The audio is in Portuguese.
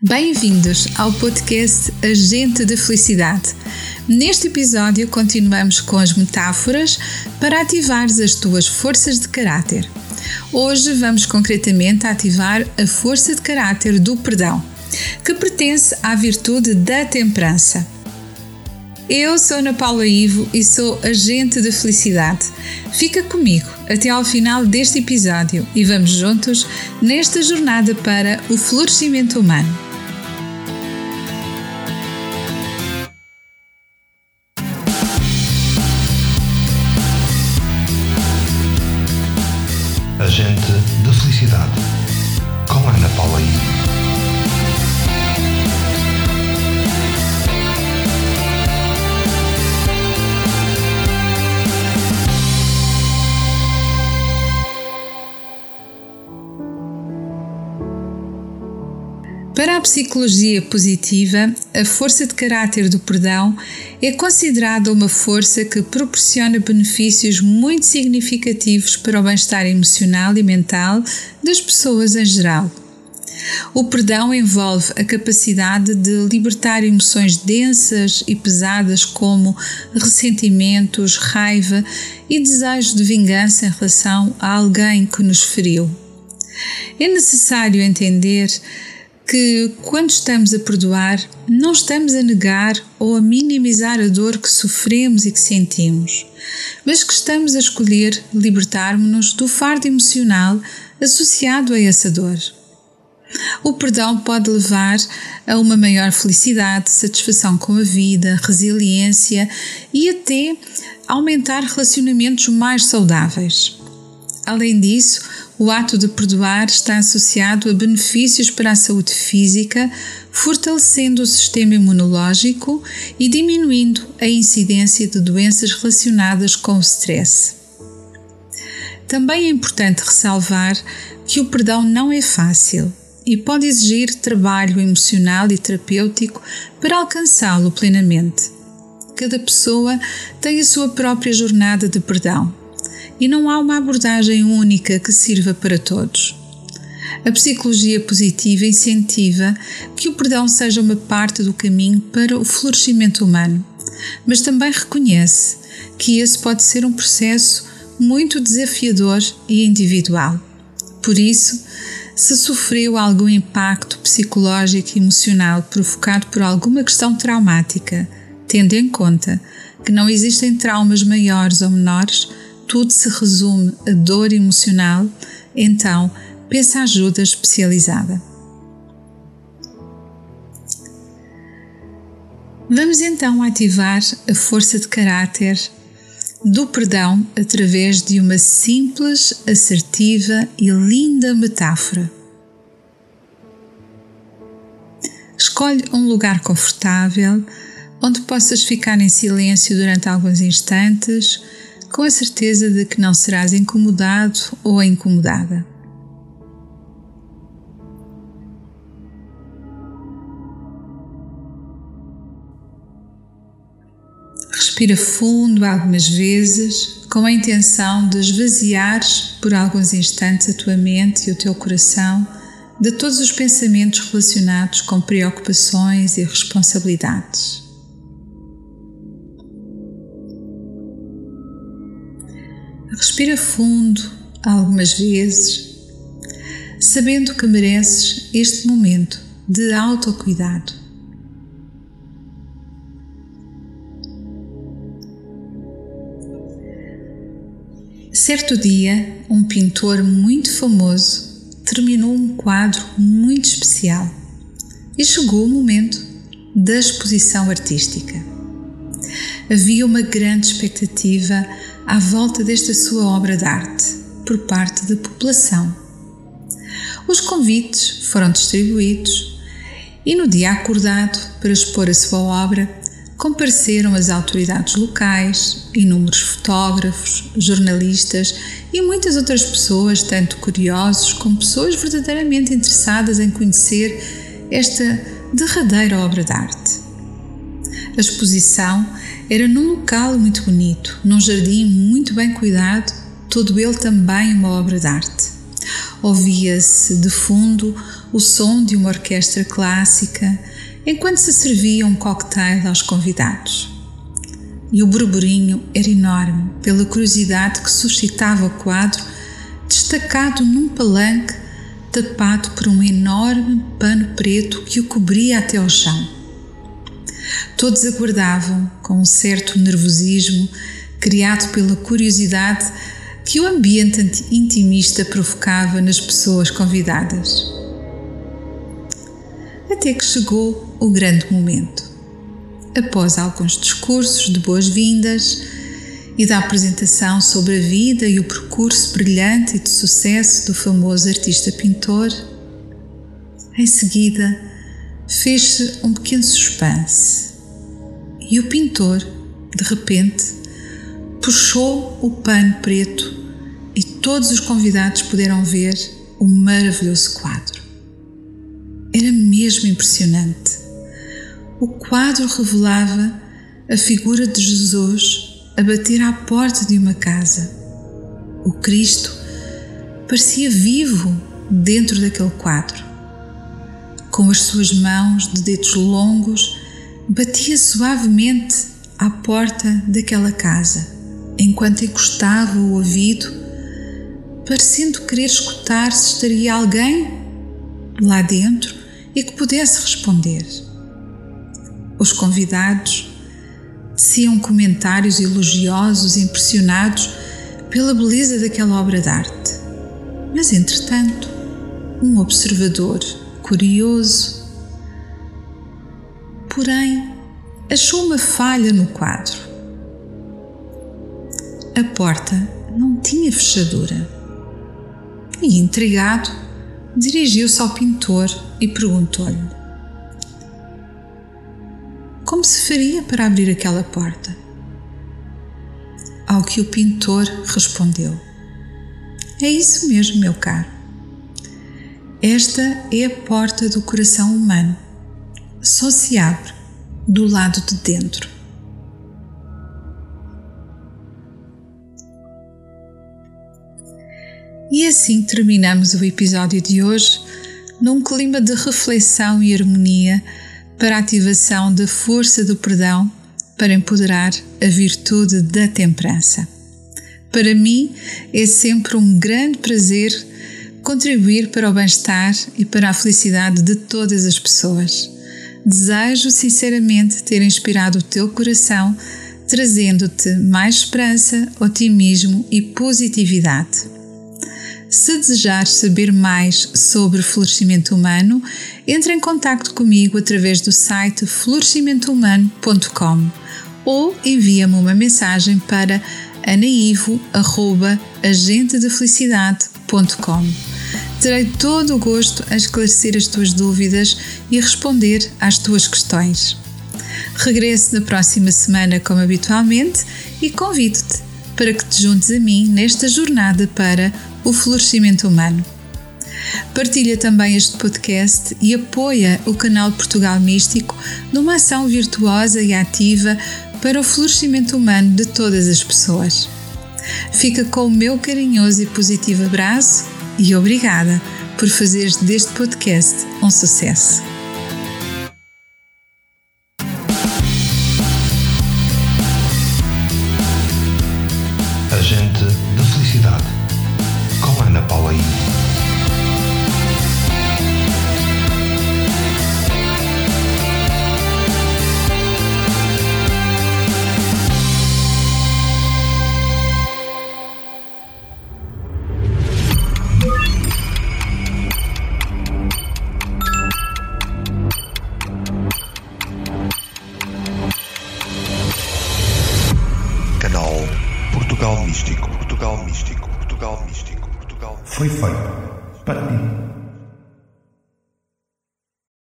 Bem-vindos ao podcast Agente de Felicidade. Neste episódio, continuamos com as metáforas para ativares as tuas forças de caráter. Hoje vamos concretamente ativar a força de caráter do perdão, que pertence à virtude da temperança. Eu sou Ana Paula Ivo e sou agente de felicidade. Fica comigo até ao final deste episódio e vamos juntos nesta jornada para o florescimento humano. A psicologia positiva, a força de caráter do perdão é considerada uma força que proporciona benefícios muito significativos para o bem-estar emocional e mental das pessoas em geral. O perdão envolve a capacidade de libertar emoções densas e pesadas como ressentimentos, raiva e desejo de vingança em relação a alguém que nos feriu. É necessário entender que, quando estamos a perdoar, não estamos a negar ou a minimizar a dor que sofremos e que sentimos, mas que estamos a escolher libertar-nos do fardo emocional associado a essa dor. O perdão pode levar a uma maior felicidade, satisfação com a vida, resiliência e até aumentar relacionamentos mais saudáveis. Além disso, o ato de perdoar está associado a benefícios para a saúde física, fortalecendo o sistema imunológico e diminuindo a incidência de doenças relacionadas com o stress. Também é importante ressalvar que o perdão não é fácil e pode exigir trabalho emocional e terapêutico para alcançá-lo plenamente. Cada pessoa tem a sua própria jornada de perdão e não há uma abordagem única que sirva para todos. A psicologia positiva incentiva que o perdão seja uma parte do caminho para o florescimento humano, mas também reconhece que esse pode ser um processo muito desafiador e individual. Por isso, se sofreu algum impacto psicológico e emocional provocado por alguma questão traumática, tendo em conta que não existem traumas maiores ou menores, tudo se resume a dor emocional, então peça ajuda especializada. Vamos então ativar a força de caráter do perdão através de uma simples, assertiva e linda metáfora. Escolhe um lugar confortável onde possas ficar em silêncio durante alguns instantes com a certeza de que não serás incomodado ou incomodada. Respira fundo algumas vezes com a intenção de esvaziares por alguns instantes a tua mente e o teu coração de todos os pensamentos relacionados com preocupações e responsabilidades. Respira fundo algumas vezes, sabendo que mereces este momento de autocuidado. Certo dia, um pintor muito famoso terminou um quadro muito especial e chegou o momento da exposição artística. Havia uma grande expectativa à volta desta sua obra de arte por parte da população. Os convites foram distribuídos e no dia acordado para expor a sua obra compareceram as autoridades locais, inúmeros fotógrafos, jornalistas e muitas outras pessoas, tanto curiosos como pessoas verdadeiramente interessadas em conhecer esta derradeira obra de arte. A exposição era num local muito bonito, num jardim muito bem cuidado, todo ele também uma obra de arte. Ouvia-se de fundo o som de uma orquestra clássica enquanto se servia um cocktail aos convidados. E o burburinho era enorme pela curiosidade que suscitava o quadro, destacado num palanque tapado por um enorme pano preto que o cobria até ao chão. Todos aguardavam, com um certo nervosismo, criado pela curiosidade que o ambiente intimista provocava nas pessoas convidadas. Até que chegou o grande momento. Após alguns discursos de boas-vindas e da apresentação sobre a vida e o percurso brilhante e de sucesso do famoso artista pintor, em seguida fez-se um pequeno suspense e o pintor, de repente, puxou o pano preto e todos os convidados puderam ver o maravilhoso quadro. Era mesmo impressionante. O quadro revelava a figura de Jesus a bater à porta de uma casa. O Cristo parecia vivo dentro daquele quadro. Com as suas mãos de dedos longos, batia suavemente à porta daquela casa, enquanto encostava o ouvido, parecendo querer escutar se estaria alguém lá dentro e que pudesse responder. Os convidados teciam comentários elogiosos impressionados pela beleza daquela obra de arte. Mas, entretanto, um observador curioso porém, achou uma falha no quadro. A porta não tinha fechadura. E, intrigado, dirigiu-se ao pintor e perguntou-lhe: Como se faria para abrir aquela porta? Ao que o pintor respondeu: É isso mesmo, meu caro. Esta é a porta do coração humano só se abre do lado de dentro. E assim terminamos o episódio de hoje num clima de reflexão e harmonia para a ativação da força do perdão para empoderar a virtude da temperança. Para mim é sempre um grande prazer contribuir para o bem-estar e para a felicidade de todas as pessoas. Desejo sinceramente ter inspirado o teu coração, trazendo-te mais esperança, otimismo e positividade. Se desejares saber mais sobre florescimento humano, entre em contato comigo através do site florescimentohumano.com ou envia-me uma mensagem para anaivo.agentedefelicidade.com. Terei todo o gosto a esclarecer as tuas dúvidas e responder às tuas questões. Regresso na próxima semana, como habitualmente, e convido-te para que te juntes a mim nesta jornada para o florescimento humano. Partilha também este podcast e apoia o canal Portugal Místico numa ação virtuosa e ativa para o florescimento humano de todas as pessoas. Fica com o meu carinhoso e positivo abraço e obrigada por fazeres deste podcast um sucesso. Portugal